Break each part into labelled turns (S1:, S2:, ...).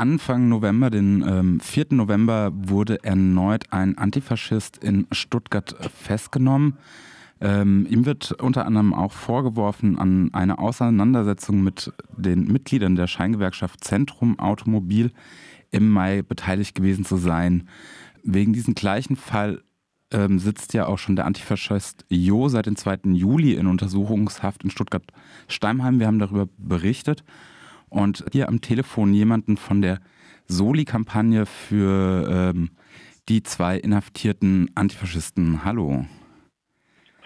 S1: Anfang November, den ähm, 4. November, wurde erneut ein Antifaschist in Stuttgart festgenommen. Ähm, ihm wird unter anderem auch vorgeworfen, an einer Auseinandersetzung mit den Mitgliedern der Scheingewerkschaft Zentrum Automobil im Mai beteiligt gewesen zu sein. Wegen diesem gleichen Fall ähm, sitzt ja auch schon der Antifaschist Jo seit dem 2. Juli in Untersuchungshaft in Stuttgart-Steimheim. Wir haben darüber berichtet. Und hier am Telefon jemanden von der Soli-Kampagne für ähm, die zwei inhaftierten Antifaschisten. Hallo.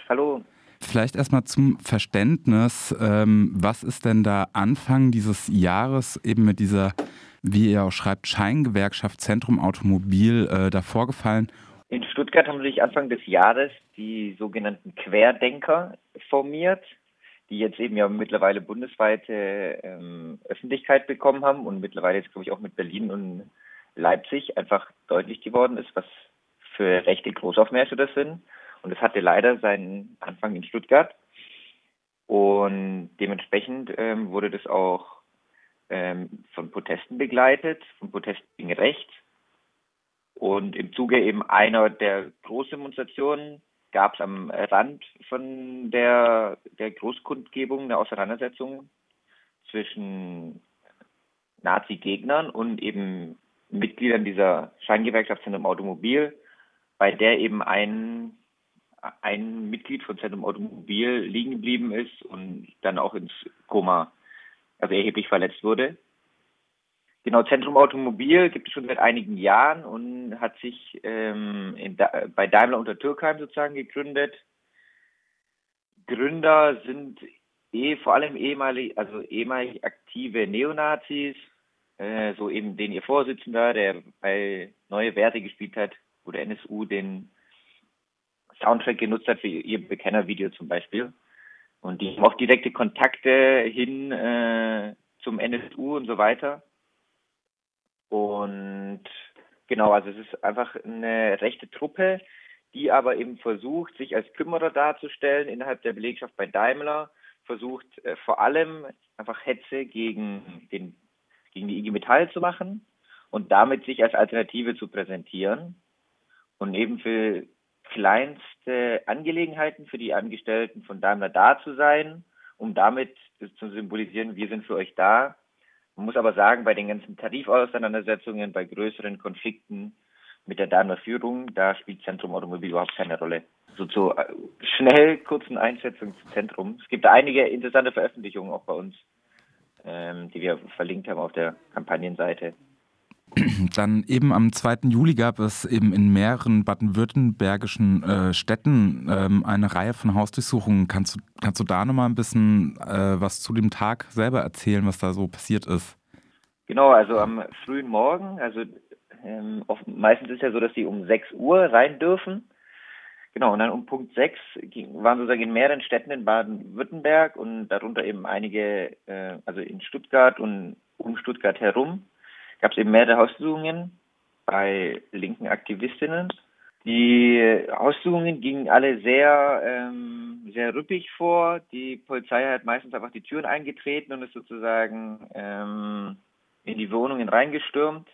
S2: Hallo.
S1: Vielleicht erstmal zum Verständnis, ähm, was ist denn da Anfang dieses Jahres eben mit dieser, wie ihr auch schreibt, Scheingewerkschaft Zentrum Automobil äh, da vorgefallen?
S2: In Stuttgart haben sich Anfang des Jahres die sogenannten Querdenker formiert die jetzt eben ja mittlerweile bundesweite ähm, Öffentlichkeit bekommen haben und mittlerweile jetzt, glaube ich, auch mit Berlin und Leipzig einfach deutlich geworden ist, was für rechte Großaufmärsche das sind. Und es hatte leider seinen Anfang in Stuttgart. Und dementsprechend ähm, wurde das auch ähm, von Protesten begleitet, von Protesten gegen Recht. Und im Zuge eben einer der Großdemonstrationen gab es am Rand von der, der Großkundgebung eine Auseinandersetzung zwischen Nazi-Gegnern und eben Mitgliedern dieser Scheingewerkschaft Zentrum Automobil, bei der eben ein, ein Mitglied von Zentrum Automobil liegen geblieben ist und dann auch ins Koma, also erheblich verletzt wurde. Genau, Zentrum Automobil gibt es schon seit einigen Jahren und hat sich ähm, in, bei Daimler unter Türkheim sozusagen gegründet. Gründer sind eh, vor allem ehemalig, also ehemalig aktive Neonazis, äh, so eben den ihr Vorsitzender, der bei Neue Werte gespielt hat, wo der NSU den Soundtrack genutzt hat für ihr Bekennervideo zum Beispiel. Und die haben auch direkte Kontakte hin äh, zum NSU und so weiter. Und genau, also es ist einfach eine rechte Truppe, die aber eben versucht, sich als Kümmerer darzustellen innerhalb der Belegschaft bei Daimler, versucht äh, vor allem einfach Hetze gegen, den, gegen die IG Metall zu machen und damit sich als Alternative zu präsentieren und eben für kleinste Angelegenheiten für die Angestellten von Daimler da zu sein, um damit zu symbolisieren, wir sind für euch da. Man muss aber sagen, bei den ganzen Tarifauseinandersetzungen, bei größeren Konflikten mit der Daimler Führung, da spielt Zentrum Automobil überhaupt keine Rolle. So zur äh, schnell kurzen Einschätzung zum Zentrum. Es gibt einige interessante Veröffentlichungen auch bei uns, ähm, die wir verlinkt haben auf der Kampagnenseite.
S1: Dann eben am 2. Juli gab es eben in mehreren baden-württembergischen äh, Städten ähm, eine Reihe von Hausdurchsuchungen. Kannst du, kannst du da nochmal ein bisschen äh, was zu dem Tag selber erzählen, was da so passiert ist?
S2: Genau, also am frühen Morgen, also ähm, oft, meistens ist ja so, dass die um 6 Uhr rein dürfen. Genau, und dann um Punkt 6 ging, waren sozusagen in mehreren Städten in Baden-Württemberg und darunter eben einige, äh, also in Stuttgart und um Stuttgart herum, gab es eben mehrere Haussuchungen bei linken Aktivistinnen. Die Haussuchungen gingen alle sehr, ähm, sehr rüppig vor. Die Polizei hat meistens einfach die Türen eingetreten und ist sozusagen ähm, in die Wohnungen reingestürmt,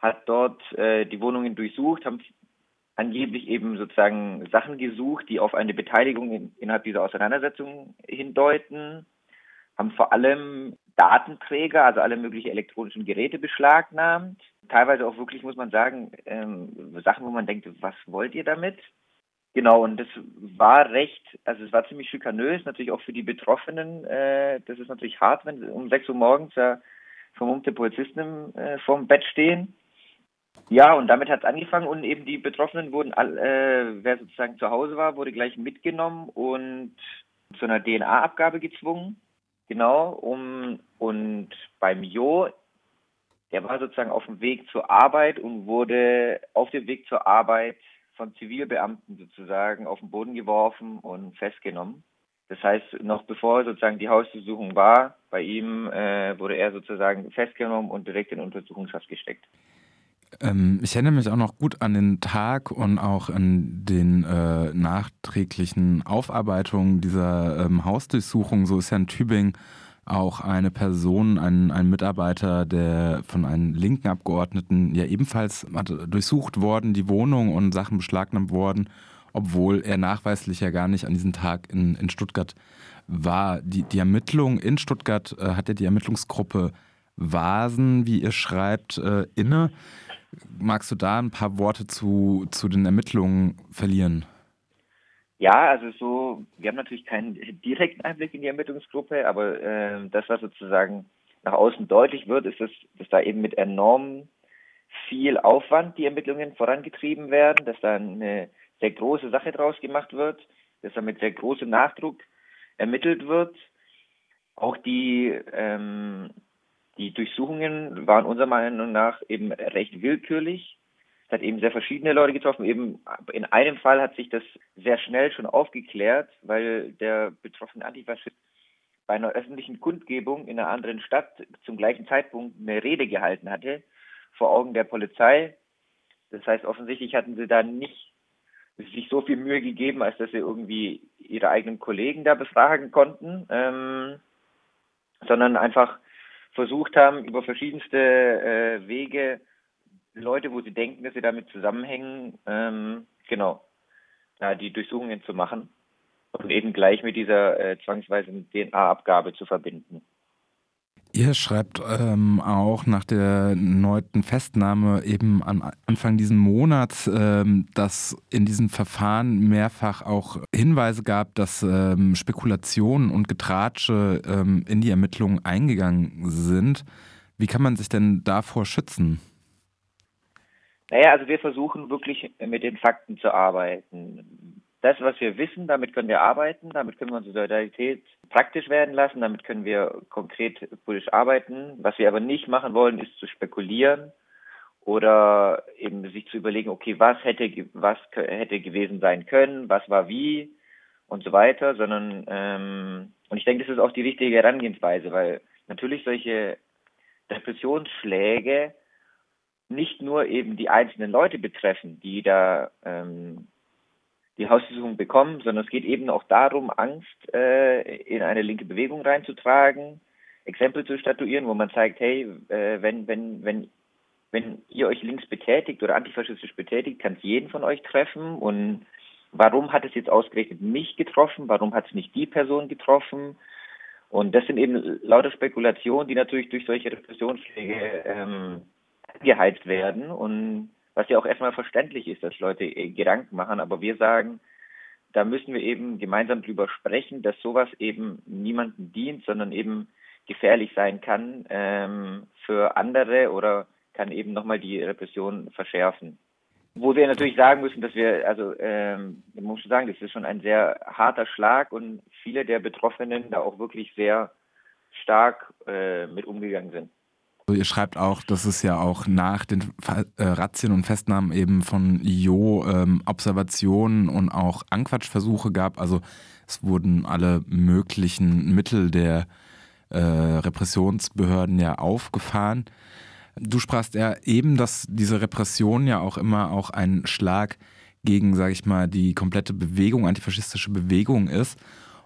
S2: hat dort äh, die Wohnungen durchsucht, haben angeblich eben sozusagen Sachen gesucht, die auf eine Beteiligung in, innerhalb dieser Auseinandersetzung hindeuten, haben vor allem Datenträger, also alle möglichen elektronischen Geräte beschlagnahmt. Teilweise auch wirklich, muss man sagen, ähm, Sachen, wo man denkt, was wollt ihr damit? Genau, und das war recht, also es war ziemlich schikanös, natürlich auch für die Betroffenen. Äh, das ist natürlich hart, wenn um 6 Uhr morgens ja vermummte Polizisten äh, vorm Bett stehen. Ja, und damit hat es angefangen und eben die Betroffenen wurden, all, äh, wer sozusagen zu Hause war, wurde gleich mitgenommen und zu einer DNA-Abgabe gezwungen. Genau, um, und beim Jo, der war sozusagen auf dem Weg zur Arbeit und wurde auf dem Weg zur Arbeit von Zivilbeamten sozusagen auf den Boden geworfen und festgenommen. Das heißt, noch bevor sozusagen die Hausdurchsuchung war, bei ihm äh, wurde er sozusagen festgenommen und direkt in Untersuchungshaft gesteckt.
S1: Ähm, ich erinnere mich auch noch gut an den Tag und auch an den äh, nachträglichen Aufarbeitungen dieser ähm, Hausdurchsuchung. So ist ja in Tübingen auch eine Person, ein, ein Mitarbeiter, der von einem linken Abgeordneten ja ebenfalls durchsucht worden, die Wohnung und Sachen beschlagnahmt worden, obwohl er nachweislich ja gar nicht an diesem Tag in, in Stuttgart war. Die, die Ermittlung in Stuttgart äh, hat ja die Ermittlungsgruppe Vasen, wie ihr schreibt, äh, inne. Magst du da ein paar Worte zu, zu den Ermittlungen verlieren?
S2: Ja, also so, wir haben natürlich keinen direkten Einblick in die Ermittlungsgruppe, aber äh, das, was sozusagen nach außen deutlich wird, ist, dass, dass da eben mit enorm viel Aufwand die Ermittlungen vorangetrieben werden, dass da eine sehr große Sache draus gemacht wird, dass da mit sehr großem Nachdruck ermittelt wird. Auch die, ähm, die Durchsuchungen waren unserer Meinung nach eben recht willkürlich. Es hat eben sehr verschiedene Leute getroffen. Eben in einem Fall hat sich das sehr schnell schon aufgeklärt, weil der betroffene Antifaschist bei einer öffentlichen Kundgebung in einer anderen Stadt zum gleichen Zeitpunkt eine Rede gehalten hatte vor Augen der Polizei. Das heißt, offensichtlich hatten sie da nicht sich so viel Mühe gegeben, als dass sie irgendwie ihre eigenen Kollegen da befragen konnten, ähm, sondern einfach versucht haben, über verschiedenste äh, Wege Leute, wo sie denken, dass sie damit zusammenhängen, ähm, genau, da die Durchsuchungen zu machen und eben gleich mit dieser äh, zwangsweisen DNA-Abgabe zu verbinden.
S1: Ihr schreibt ähm, auch nach der erneuten Festnahme eben am Anfang diesen Monats, ähm, dass in diesem Verfahren mehrfach auch Hinweise gab, dass ähm, Spekulationen und Getratsche ähm, in die Ermittlungen eingegangen sind. Wie kann man sich denn davor schützen?
S2: Naja, also wir versuchen wirklich mit den Fakten zu arbeiten. Das, was wir wissen, damit können wir arbeiten, damit können wir unsere Solidarität praktisch werden lassen, damit können wir konkret politisch arbeiten. Was wir aber nicht machen wollen, ist zu spekulieren oder eben sich zu überlegen, okay, was hätte, was hätte gewesen sein können, was war wie und so weiter, sondern, ähm, und ich denke, das ist auch die richtige Herangehensweise, weil natürlich solche Depressionsschläge nicht nur eben die einzelnen Leute betreffen, die da ähm, die Hausdurchsuchung bekommen, sondern es geht eben auch darum, Angst äh, in eine linke Bewegung reinzutragen, Exempel zu statuieren, wo man zeigt, hey, äh, wenn, wenn, wenn, wenn ihr euch links betätigt oder antifaschistisch betätigt, kann es jeden von euch treffen. Und warum hat es jetzt ausgerechnet mich getroffen, warum hat es nicht die Person getroffen? Und das sind eben lauter Spekulationen, die natürlich durch solche Repressionsschläge ähm, geheizt werden. Und was ja auch erstmal verständlich ist, dass Leute äh, Gedanken machen, aber wir sagen, da müssen wir eben gemeinsam drüber sprechen, dass sowas eben niemandem dient, sondern eben gefährlich sein kann ähm, für andere oder kann eben nochmal die Repression verschärfen. Wo wir natürlich sagen müssen, dass wir, also ähm, ich muss sagen, das ist schon ein sehr harter Schlag und viele der Betroffenen da auch wirklich sehr stark äh, mit umgegangen sind.
S1: Ihr schreibt auch, dass es ja auch nach den äh, Razzien und Festnahmen eben von Jo ähm, Observationen und auch Anquatschversuche gab. Also es wurden alle möglichen Mittel der äh, Repressionsbehörden ja aufgefahren. Du sprachst ja eben, dass diese Repression ja auch immer auch ein Schlag gegen, sage ich mal, die komplette Bewegung, antifaschistische Bewegung ist.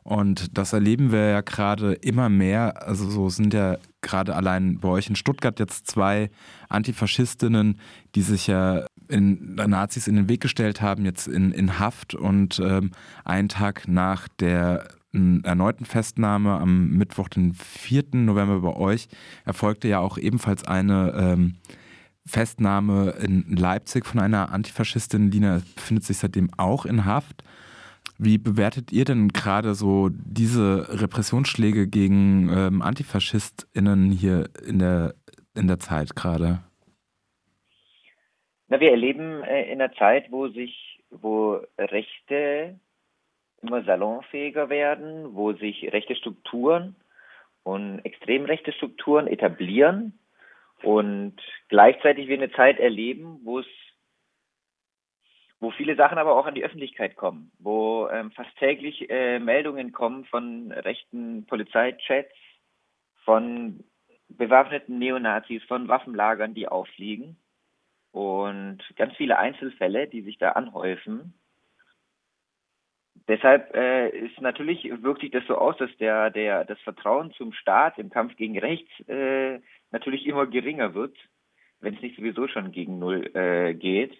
S1: Und das erleben wir ja gerade immer mehr. Also so sind ja gerade allein bei euch in Stuttgart jetzt zwei Antifaschistinnen, die sich ja in Nazis in den Weg gestellt haben, jetzt in, in Haft und ähm, einen Tag nach der erneuten Festnahme am Mittwoch, den 4. November bei euch, erfolgte ja auch ebenfalls eine ähm, Festnahme in Leipzig von einer Antifaschistin. Lina befindet sich seitdem auch in Haft. Wie bewertet ihr denn gerade so diese Repressionsschläge gegen ähm, AntifaschistInnen hier in der, in der Zeit gerade?
S2: Na, wir erleben äh, in einer Zeit, wo sich, wo Rechte immer salonfähiger werden, wo sich rechte Strukturen und extrem rechte Strukturen etablieren und gleichzeitig wir eine Zeit erleben, wo es wo viele Sachen aber auch an die Öffentlichkeit kommen, wo ähm, fast täglich äh, Meldungen kommen von rechten Polizeichats, von bewaffneten Neonazis, von Waffenlagern, die auffliegen und ganz viele Einzelfälle, die sich da anhäufen, deshalb äh, ist natürlich wirkt sich das so aus, dass der der das Vertrauen zum Staat im Kampf gegen rechts äh, natürlich immer geringer wird, wenn es nicht sowieso schon gegen null äh, geht.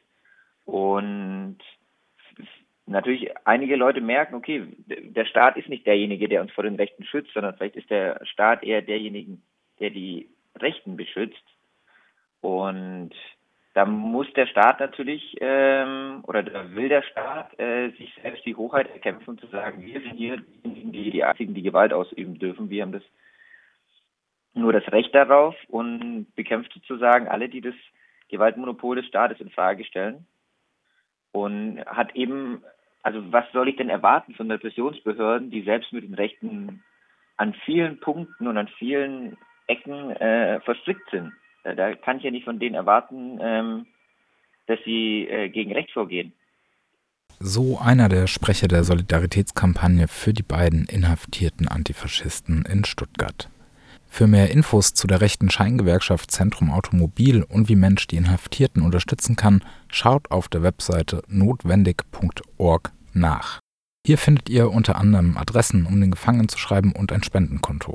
S2: Und natürlich einige Leute merken, okay, der Staat ist nicht derjenige, der uns vor den Rechten schützt, sondern vielleicht ist der Staat eher derjenige, der die Rechten beschützt. Und da muss der Staat natürlich ähm, oder da will der Staat äh, sich selbst die Hochheit erkämpfen und zu sagen, wir sind hier diejenigen, die die einzigen, die Gewalt ausüben dürfen. Wir haben das nur das Recht darauf und bekämpft sozusagen alle, die das Gewaltmonopol des Staates in Frage stellen und hat eben, also was soll ich denn erwarten von Repressionsbehörden, die selbst mit den Rechten an vielen Punkten und an vielen Ecken äh, verstrickt sind? Äh, da kann ich ja nicht von denen erwarten, ähm, dass sie äh, gegen Recht vorgehen.
S3: So einer der Sprecher der Solidaritätskampagne für die beiden inhaftierten Antifaschisten in Stuttgart. Für mehr Infos zu der rechten Scheingewerkschaft Zentrum Automobil und wie Mensch die Inhaftierten unterstützen kann, schaut auf der Webseite notwendig.org nach. Hier findet ihr unter anderem Adressen, um den Gefangenen zu schreiben und ein Spendenkonto.